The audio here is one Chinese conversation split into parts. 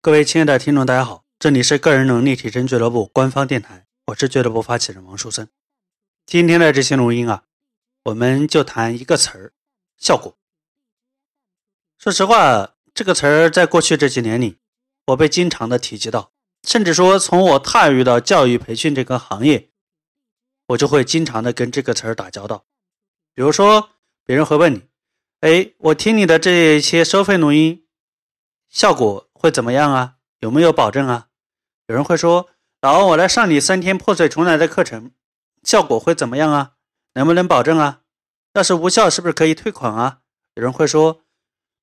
各位亲爱的听众，大家好，这里是个人能力提升俱乐部官方电台，我是俱乐部发起人王树森。今天的这些录音啊，我们就谈一个词儿——效果。说实话，这个词儿在过去这几年里，我被经常的提及到，甚至说从我踏入到教育培训这个行业，我就会经常的跟这个词儿打交道。比如说，别人会问你：“哎，我听你的这些收费录音，效果？”会怎么样啊？有没有保证啊？有人会说：“老王，我来上你三天破碎重来的课程，效果会怎么样啊？能不能保证啊？要是无效，是不是可以退款啊？”有人会说：“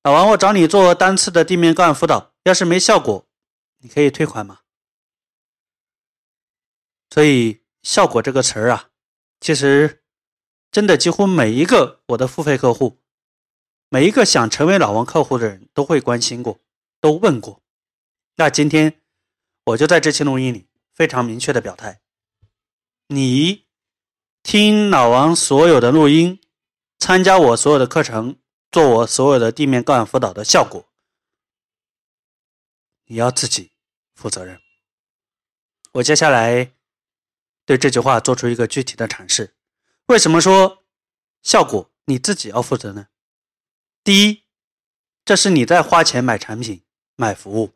老王，我找你做单次的地面个案辅导，要是没效果，你可以退款吗？”所以“效果”这个词儿啊，其实真的几乎每一个我的付费客户，每一个想成为老王客户的人都会关心过。都问过，那今天我就在这期录音里非常明确的表态：你听老王所有的录音，参加我所有的课程，做我所有的地面个案辅导的效果，你要自己负责任。我接下来对这句话做出一个具体的阐释：为什么说效果你自己要负责呢？第一，这是你在花钱买产品。买服务，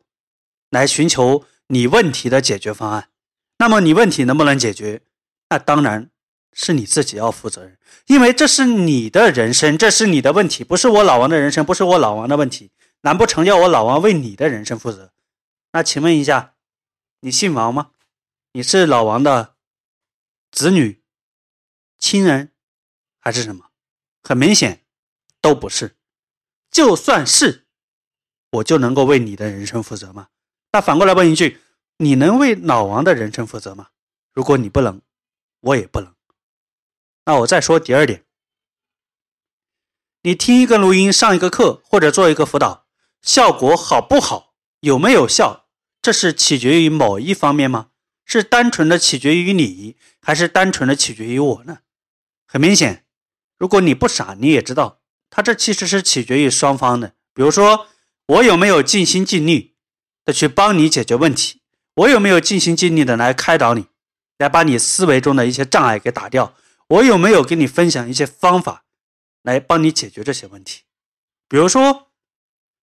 来寻求你问题的解决方案。那么你问题能不能解决？那当然是你自己要负责任，因为这是你的人生，这是你的问题，不是我老王的人生，不是我老王的问题。难不成要我老王为你的人生负责？那请问一下，你姓王吗？你是老王的子女、亲人还是什么？很明显，都不是。就算是。我就能够为你的人生负责吗？那反过来问一句，你能为老王的人生负责吗？如果你不能，我也不能。那我再说第二点，你听一个录音、上一个课或者做一个辅导，效果好不好，有没有效，这是取决于某一方面吗？是单纯的取决于你，还是单纯的取决于我呢？很明显，如果你不傻，你也知道，它这其实是取决于双方的。比如说。我有没有尽心尽力的去帮你解决问题？我有没有尽心尽力的来开导你，来把你思维中的一些障碍给打掉？我有没有给你分享一些方法来帮你解决这些问题？比如说，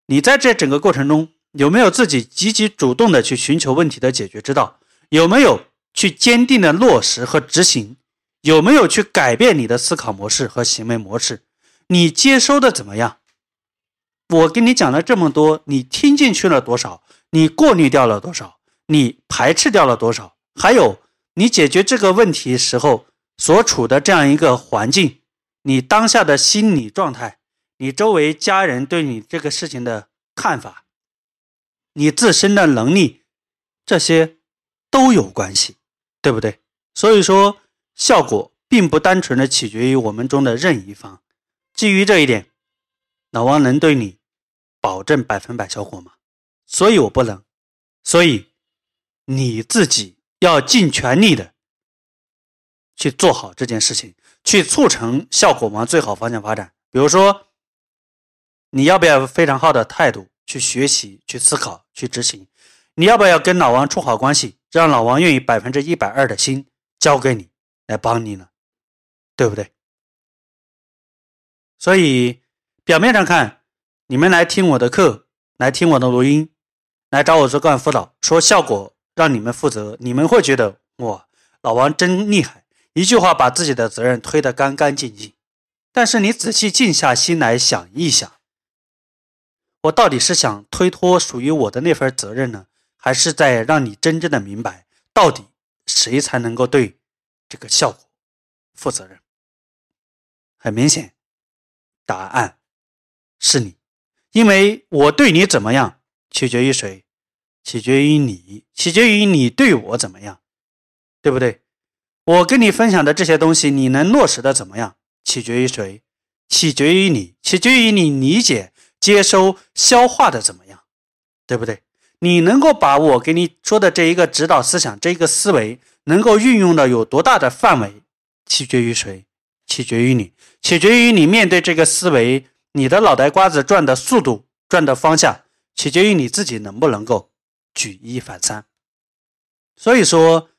你在这整个过程中有没有自己积极主动的去寻求问题的解决之道？有没有去坚定的落实和执行？有没有去改变你的思考模式和行为模式？你接收的怎么样？我跟你讲了这么多，你听进去了多少？你过滤掉了多少？你排斥掉了多少？还有，你解决这个问题时候所处的这样一个环境，你当下的心理状态，你周围家人对你这个事情的看法，你自身的能力，这些都有关系，对不对？所以说，效果并不单纯的取决于我们中的任一方。基于这一点，老王能对你。保证百分百效果吗？所以我不能，所以你自己要尽全力的去做好这件事情，去促成效果往最好方向发展。比如说，你要不要非常好的态度去学习、去思考、去执行？你要不要跟老王处好关系，让老王愿意百分之一百二的心交给你来帮你呢？对不对？所以表面上看。你们来听我的课，来听我的录音，来找我做个案辅导，说效果让你们负责，你们会觉得哇，老王真厉害，一句话把自己的责任推得干干净净。但是你仔细静下心来想一想，我到底是想推脱属于我的那份责任呢，还是在让你真正的明白，到底谁才能够对这个效果负责任？很明显，答案是你。因为我对你怎么样，取决于谁？取决于你，取决于你对我怎么样，对不对？我跟你分享的这些东西，你能落实的怎么样？取决于谁？取决于你，取决于你理解、接收、消化的怎么样，对不对？你能够把我给你说的这一个指导思想、这一个思维，能够运用的有多大的范围？取决于谁？取决于你，取决于你面对这个思维。你的脑袋瓜子转的速度、转的方向，取决于你自己能不能够举一反三。所以说，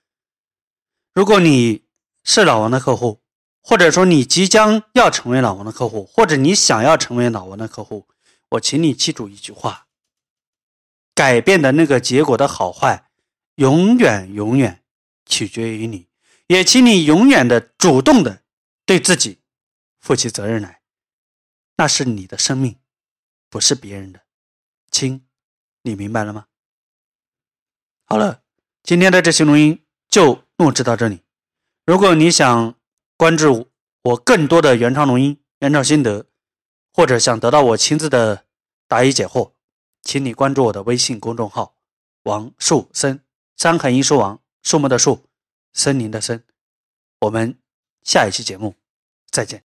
如果你是老王的客户，或者说你即将要成为老王的客户，或者你想要成为老王的客户，我请你记住一句话：改变的那个结果的好坏，永远永远取决于你。也请你永远的主动的对自己负起责任来，那是你的生命，不是别人的。亲，你明白了吗？好了，今天的这期录音就录制到这里。如果你想关注我更多的原创录音、原创心得，或者想得到我亲自的答疑解惑，请你关注我的微信公众号“王树森”，山横一竖王，树木的树。森林的森，我们下一期节目再见。